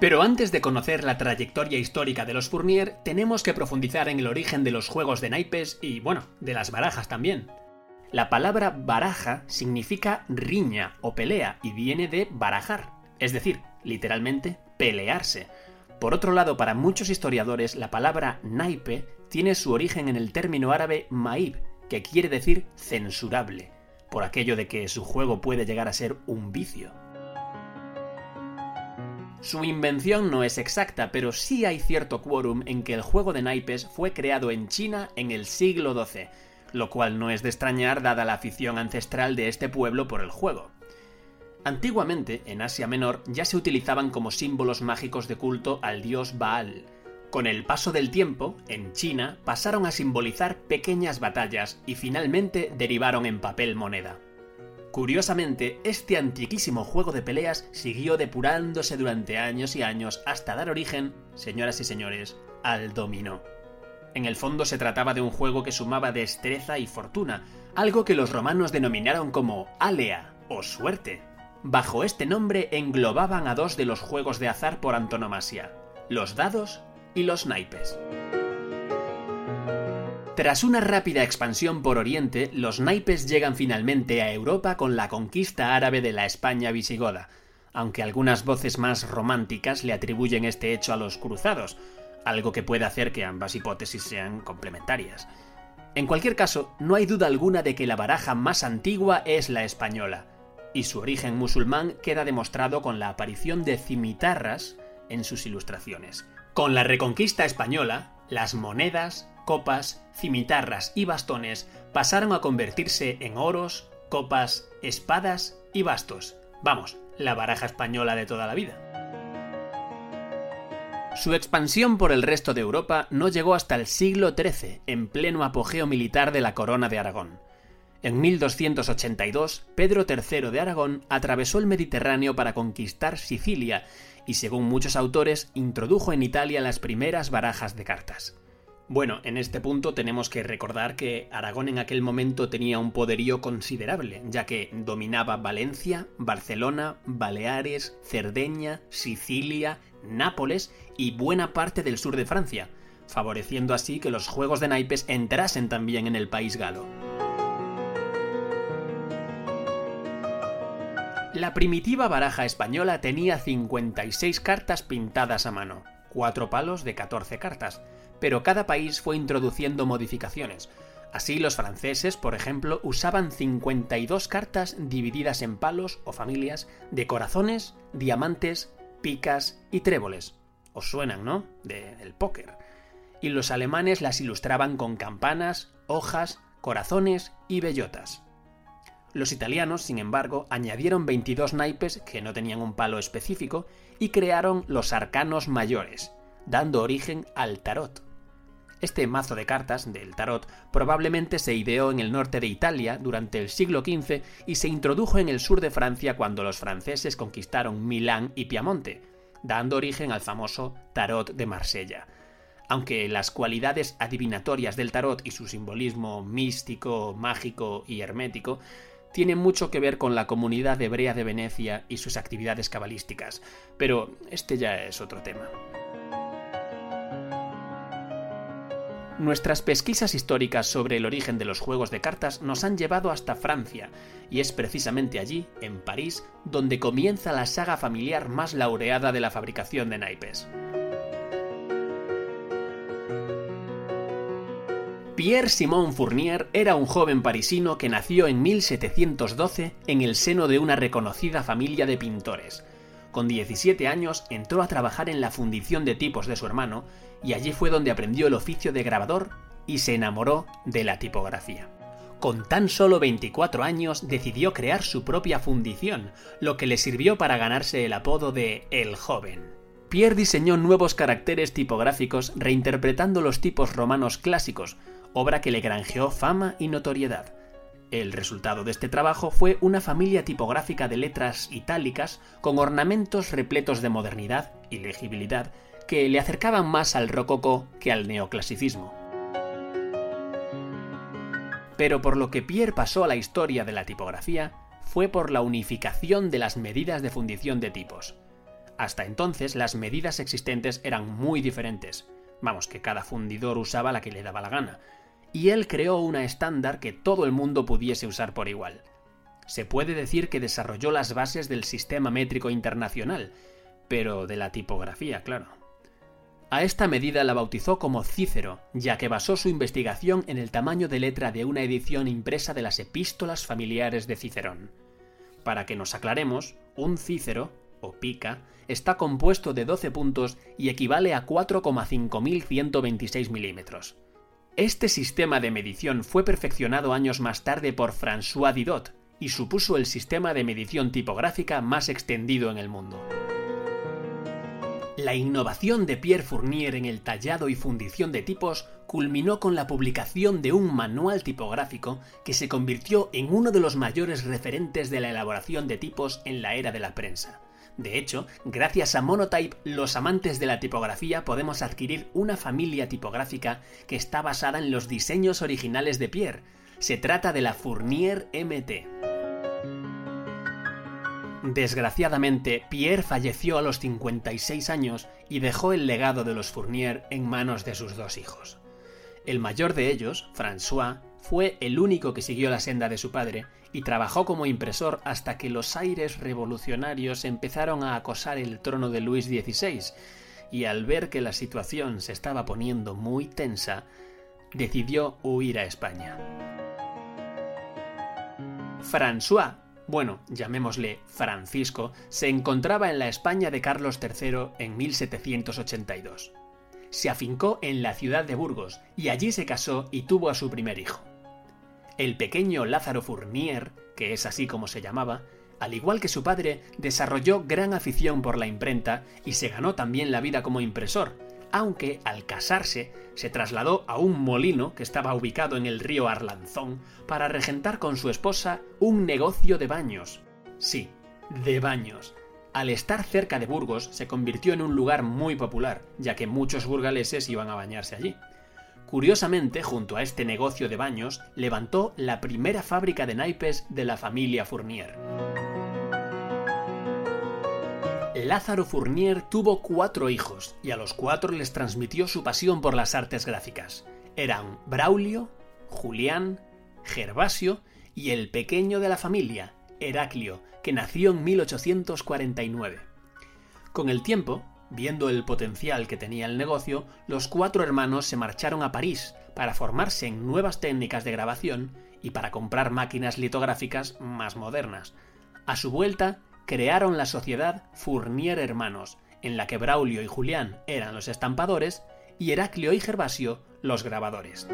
Pero antes de conocer la trayectoria histórica de los Fournier, tenemos que profundizar en el origen de los juegos de naipes y, bueno, de las barajas también. La palabra baraja significa riña o pelea y viene de barajar, es decir, literalmente pelearse. Por otro lado, para muchos historiadores, la palabra naipe tiene su origen en el término árabe maib, que quiere decir censurable, por aquello de que su juego puede llegar a ser un vicio. Su invención no es exacta, pero sí hay cierto quórum en que el juego de naipes fue creado en China en el siglo XII, lo cual no es de extrañar dada la afición ancestral de este pueblo por el juego. Antiguamente, en Asia Menor, ya se utilizaban como símbolos mágicos de culto al dios Baal. Con el paso del tiempo, en China pasaron a simbolizar pequeñas batallas y finalmente derivaron en papel moneda. Curiosamente, este antiquísimo juego de peleas siguió depurándose durante años y años hasta dar origen, señoras y señores, al dominó. En el fondo se trataba de un juego que sumaba destreza y fortuna, algo que los romanos denominaron como alea o suerte. Bajo este nombre englobaban a dos de los juegos de azar por antonomasia, los dados y los naipes. Tras una rápida expansión por Oriente, los naipes llegan finalmente a Europa con la conquista árabe de la España visigoda, aunque algunas voces más románticas le atribuyen este hecho a los cruzados, algo que puede hacer que ambas hipótesis sean complementarias. En cualquier caso, no hay duda alguna de que la baraja más antigua es la española, y su origen musulmán queda demostrado con la aparición de cimitarras en sus ilustraciones. Con la reconquista española, las monedas, copas, cimitarras y bastones pasaron a convertirse en oros, copas, espadas y bastos. Vamos, la baraja española de toda la vida. Su expansión por el resto de Europa no llegó hasta el siglo XIII, en pleno apogeo militar de la corona de Aragón. En 1282, Pedro III de Aragón atravesó el Mediterráneo para conquistar Sicilia y, según muchos autores, introdujo en Italia las primeras barajas de cartas. Bueno, en este punto tenemos que recordar que Aragón en aquel momento tenía un poderío considerable, ya que dominaba Valencia, Barcelona, Baleares, Cerdeña, Sicilia, Nápoles y buena parte del sur de Francia, favoreciendo así que los juegos de naipes entrasen también en el país galo. La primitiva baraja española tenía 56 cartas pintadas a mano, cuatro palos de 14 cartas, pero cada país fue introduciendo modificaciones. Así los franceses, por ejemplo, usaban 52 cartas divididas en palos o familias de corazones, diamantes, picas y tréboles. Os suenan, ¿no? del póker. Y los alemanes las ilustraban con campanas, hojas, corazones y bellotas. Los italianos, sin embargo, añadieron 22 naipes que no tenían un palo específico y crearon los arcanos mayores, dando origen al tarot. Este mazo de cartas del tarot probablemente se ideó en el norte de Italia durante el siglo XV y se introdujo en el sur de Francia cuando los franceses conquistaron Milán y Piamonte, dando origen al famoso tarot de Marsella. Aunque las cualidades adivinatorias del tarot y su simbolismo místico, mágico y hermético tiene mucho que ver con la comunidad hebrea de Venecia y sus actividades cabalísticas, pero este ya es otro tema. Nuestras pesquisas históricas sobre el origen de los juegos de cartas nos han llevado hasta Francia, y es precisamente allí, en París, donde comienza la saga familiar más laureada de la fabricación de naipes. Pierre Simon Fournier era un joven parisino que nació en 1712 en el seno de una reconocida familia de pintores. Con 17 años entró a trabajar en la fundición de tipos de su hermano y allí fue donde aprendió el oficio de grabador y se enamoró de la tipografía. Con tan solo 24 años decidió crear su propia fundición, lo que le sirvió para ganarse el apodo de El Joven. Pierre diseñó nuevos caracteres tipográficos reinterpretando los tipos romanos clásicos, obra que le granjeó fama y notoriedad. El resultado de este trabajo fue una familia tipográfica de letras itálicas con ornamentos repletos de modernidad y legibilidad que le acercaban más al rococó que al neoclasicismo. Pero por lo que Pierre pasó a la historia de la tipografía fue por la unificación de las medidas de fundición de tipos. Hasta entonces las medidas existentes eran muy diferentes. Vamos, que cada fundidor usaba la que le daba la gana, y él creó una estándar que todo el mundo pudiese usar por igual. Se puede decir que desarrolló las bases del sistema métrico internacional, pero de la tipografía, claro. A esta medida la bautizó como Cícero, ya que basó su investigación en el tamaño de letra de una edición impresa de las epístolas familiares de Cicerón. Para que nos aclaremos, un Cícero, o pica, está compuesto de 12 puntos y equivale a 4,5126 milímetros. Este sistema de medición fue perfeccionado años más tarde por François Didot y supuso el sistema de medición tipográfica más extendido en el mundo. La innovación de Pierre Fournier en el tallado y fundición de tipos culminó con la publicación de un manual tipográfico que se convirtió en uno de los mayores referentes de la elaboración de tipos en la era de la prensa. De hecho, gracias a Monotype, los amantes de la tipografía podemos adquirir una familia tipográfica que está basada en los diseños originales de Pierre. Se trata de la Fournier MT. Desgraciadamente, Pierre falleció a los 56 años y dejó el legado de los Fournier en manos de sus dos hijos. El mayor de ellos, François, fue el único que siguió la senda de su padre y trabajó como impresor hasta que los aires revolucionarios empezaron a acosar el trono de Luis XVI, y al ver que la situación se estaba poniendo muy tensa, decidió huir a España. François, bueno, llamémosle Francisco, se encontraba en la España de Carlos III en 1782. Se afincó en la ciudad de Burgos y allí se casó y tuvo a su primer hijo. El pequeño Lázaro Fournier, que es así como se llamaba, al igual que su padre, desarrolló gran afición por la imprenta y se ganó también la vida como impresor, aunque al casarse se trasladó a un molino que estaba ubicado en el río Arlanzón para regentar con su esposa un negocio de baños. Sí, de baños. Al estar cerca de Burgos se convirtió en un lugar muy popular, ya que muchos burgaleses iban a bañarse allí. Curiosamente, junto a este negocio de baños, levantó la primera fábrica de naipes de la familia Fournier. Lázaro Fournier tuvo cuatro hijos y a los cuatro les transmitió su pasión por las artes gráficas. Eran Braulio, Julián, Gervasio y el pequeño de la familia, Heraclio, que nació en 1849. Con el tiempo, Viendo el potencial que tenía el negocio, los cuatro hermanos se marcharon a París para formarse en nuevas técnicas de grabación y para comprar máquinas litográficas más modernas. A su vuelta, crearon la sociedad Fournier Hermanos, en la que Braulio y Julián eran los estampadores y Heraclio y Gervasio los grabadores.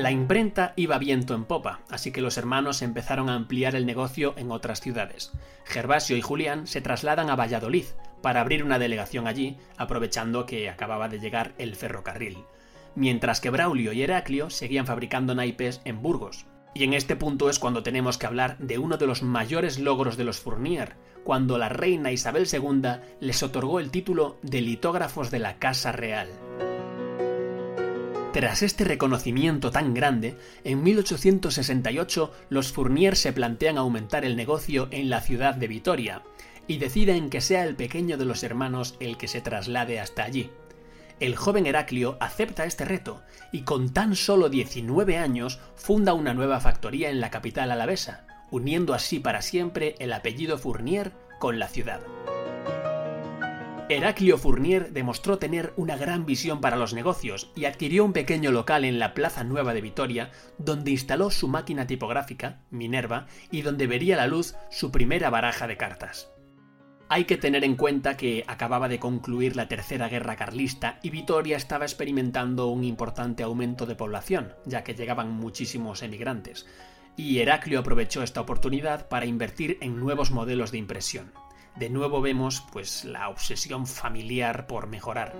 La imprenta iba viento en popa, así que los hermanos empezaron a ampliar el negocio en otras ciudades. Gervasio y Julián se trasladan a Valladolid para abrir una delegación allí, aprovechando que acababa de llegar el ferrocarril, mientras que Braulio y Heraclio seguían fabricando naipes en Burgos. Y en este punto es cuando tenemos que hablar de uno de los mayores logros de los Fournier, cuando la reina Isabel II les otorgó el título de litógrafos de la Casa Real. Tras este reconocimiento tan grande, en 1868 los Fournier se plantean aumentar el negocio en la ciudad de Vitoria y deciden que sea el pequeño de los hermanos el que se traslade hasta allí. El joven Heraclio acepta este reto y con tan solo 19 años funda una nueva factoría en la capital alavesa, uniendo así para siempre el apellido Fournier con la ciudad. Heraclio Fournier demostró tener una gran visión para los negocios y adquirió un pequeño local en la Plaza Nueva de Vitoria, donde instaló su máquina tipográfica, Minerva, y donde vería la luz su primera baraja de cartas. Hay que tener en cuenta que acababa de concluir la Tercera Guerra Carlista y Vitoria estaba experimentando un importante aumento de población, ya que llegaban muchísimos emigrantes, y Heraclio aprovechó esta oportunidad para invertir en nuevos modelos de impresión de nuevo vemos pues la obsesión familiar por mejorar.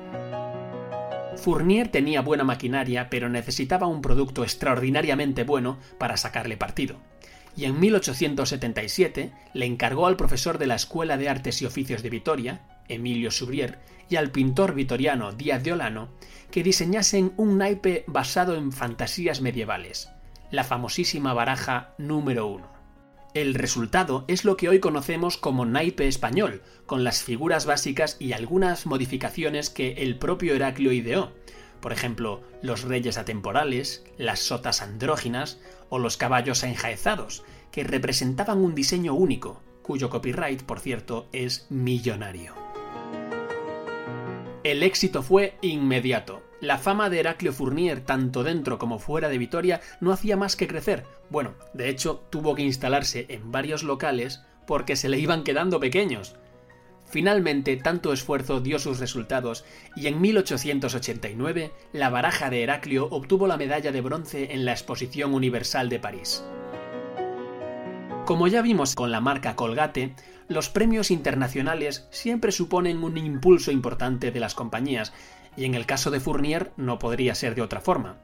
Fournier tenía buena maquinaria, pero necesitaba un producto extraordinariamente bueno para sacarle partido. Y en 1877 le encargó al profesor de la Escuela de Artes y Oficios de Vitoria, Emilio Subrier, y al pintor vitoriano Díaz de Olano, que diseñasen un naipe basado en fantasías medievales, la famosísima baraja número 1. El resultado es lo que hoy conocemos como naipe español, con las figuras básicas y algunas modificaciones que el propio Heraclio ideó. Por ejemplo, los reyes atemporales, las sotas andróginas o los caballos enjaezados, que representaban un diseño único, cuyo copyright, por cierto, es millonario. El éxito fue inmediato. La fama de Heraclio Fournier, tanto dentro como fuera de Vitoria, no hacía más que crecer. Bueno, de hecho, tuvo que instalarse en varios locales porque se le iban quedando pequeños. Finalmente, tanto esfuerzo dio sus resultados y en 1889 la baraja de Heraclio obtuvo la medalla de bronce en la Exposición Universal de París. Como ya vimos con la marca Colgate, los premios internacionales siempre suponen un impulso importante de las compañías, y en el caso de Fournier no podría ser de otra forma.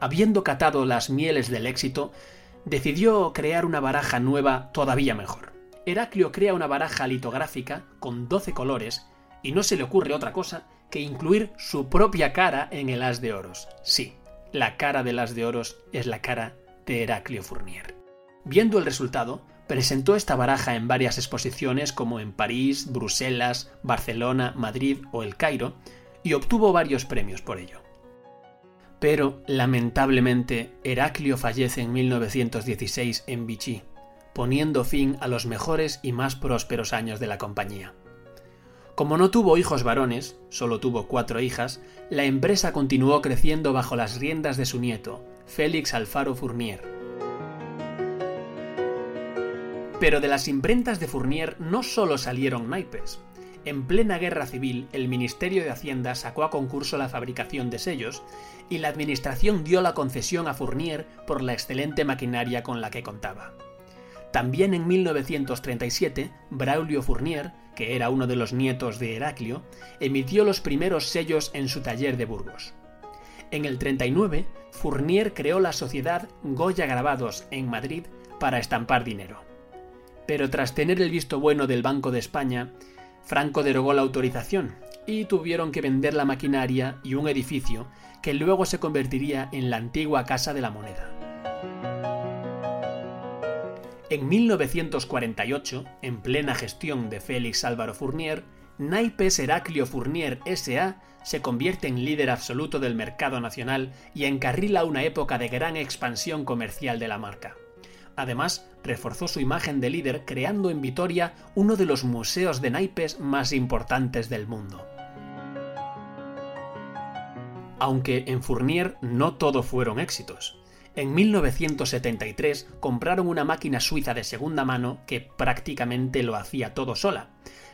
Habiendo catado las mieles del éxito, decidió crear una baraja nueva todavía mejor. Heraclio crea una baraja litográfica con 12 colores y no se le ocurre otra cosa que incluir su propia cara en el as de oros. Sí, la cara del as de oros es la cara de Heraclio Fournier. Viendo el resultado, presentó esta baraja en varias exposiciones como en París, Bruselas, Barcelona, Madrid o El Cairo, y obtuvo varios premios por ello. Pero, lamentablemente, Heraclio fallece en 1916 en Vichy, poniendo fin a los mejores y más prósperos años de la compañía. Como no tuvo hijos varones, solo tuvo cuatro hijas, la empresa continuó creciendo bajo las riendas de su nieto, Félix Alfaro Fournier. Pero de las imprentas de Fournier no solo salieron naipes, en plena guerra civil, el Ministerio de Hacienda sacó a concurso la fabricación de sellos y la Administración dio la concesión a Fournier por la excelente maquinaria con la que contaba. También en 1937, Braulio Fournier, que era uno de los nietos de Heraclio, emitió los primeros sellos en su taller de Burgos. En el 39, Fournier creó la sociedad Goya Grabados en Madrid para estampar dinero. Pero tras tener el visto bueno del Banco de España, Franco derogó la autorización y tuvieron que vender la maquinaria y un edificio que luego se convertiría en la antigua Casa de la Moneda. En 1948, en plena gestión de Félix Álvaro Fournier, Naipes Heraclio Fournier SA se convierte en líder absoluto del mercado nacional y encarrila una época de gran expansión comercial de la marca. Además, reforzó su imagen de líder creando en Vitoria uno de los museos de naipes más importantes del mundo. Aunque en Fournier no todo fueron éxitos. En 1973 compraron una máquina suiza de segunda mano que prácticamente lo hacía todo sola.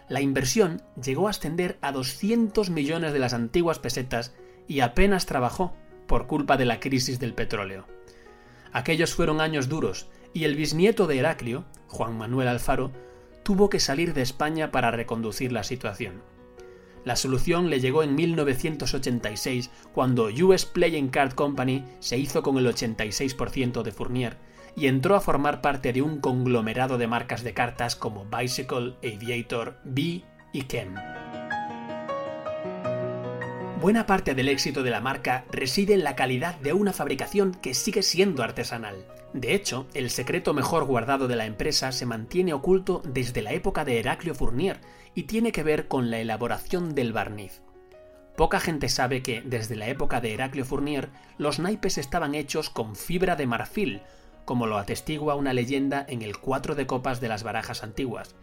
La inversión llegó a ascender a 200 millones de las antiguas pesetas y apenas trabajó por culpa de la crisis del petróleo. Aquellos fueron años duros y el bisnieto de Heraclio, Juan Manuel Alfaro, tuvo que salir de España para reconducir la situación. La solución le llegó en 1986 cuando US Playing Card Company se hizo con el 86% de Fournier y entró a formar parte de un conglomerado de marcas de cartas como Bicycle, Aviator, B y Kem. Buena parte del éxito de la marca reside en la calidad de una fabricación que sigue siendo artesanal. De hecho, el secreto mejor guardado de la empresa se mantiene oculto desde la época de Heraclio Fournier y tiene que ver con la elaboración del barniz. Poca gente sabe que, desde la época de Heraclio Fournier, los naipes estaban hechos con fibra de marfil, como lo atestigua una leyenda en el cuatro de copas de las barajas antiguas.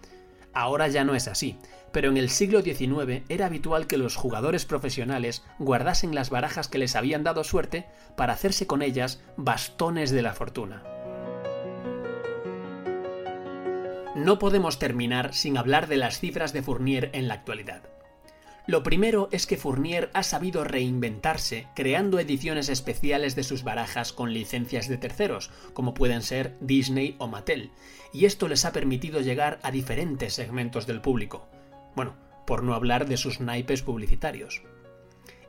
Ahora ya no es así, pero en el siglo XIX era habitual que los jugadores profesionales guardasen las barajas que les habían dado suerte para hacerse con ellas bastones de la fortuna. No podemos terminar sin hablar de las cifras de Fournier en la actualidad. Lo primero es que Fournier ha sabido reinventarse creando ediciones especiales de sus barajas con licencias de terceros, como pueden ser Disney o Mattel, y esto les ha permitido llegar a diferentes segmentos del público. Bueno, por no hablar de sus naipes publicitarios.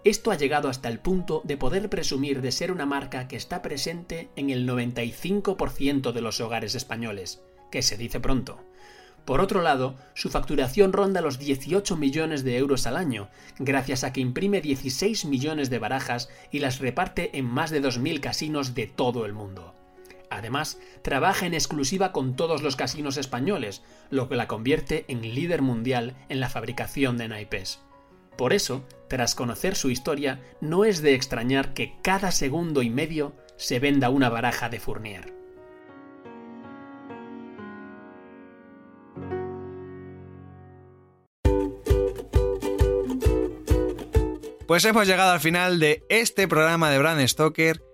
Esto ha llegado hasta el punto de poder presumir de ser una marca que está presente en el 95% de los hogares españoles, que se dice pronto. Por otro lado, su facturación ronda los 18 millones de euros al año, gracias a que imprime 16 millones de barajas y las reparte en más de 2.000 casinos de todo el mundo. Además, trabaja en exclusiva con todos los casinos españoles, lo que la convierte en líder mundial en la fabricación de naipes. Por eso, tras conocer su historia, no es de extrañar que cada segundo y medio se venda una baraja de Fournier. Pues hemos llegado al final de este programa de Brand Stoker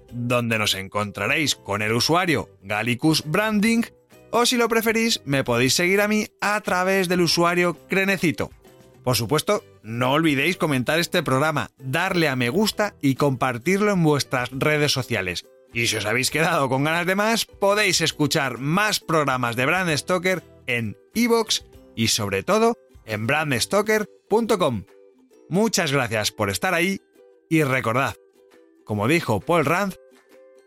donde nos encontraréis con el usuario Gallicus Branding, o si lo preferís, me podéis seguir a mí a través del usuario Crenecito. Por supuesto, no olvidéis comentar este programa, darle a me gusta y compartirlo en vuestras redes sociales. Y si os habéis quedado con ganas de más, podéis escuchar más programas de Brand Stoker en iVoox y sobre todo en brandstoker.com. Muchas gracias por estar ahí y recordad, como dijo Paul Rand,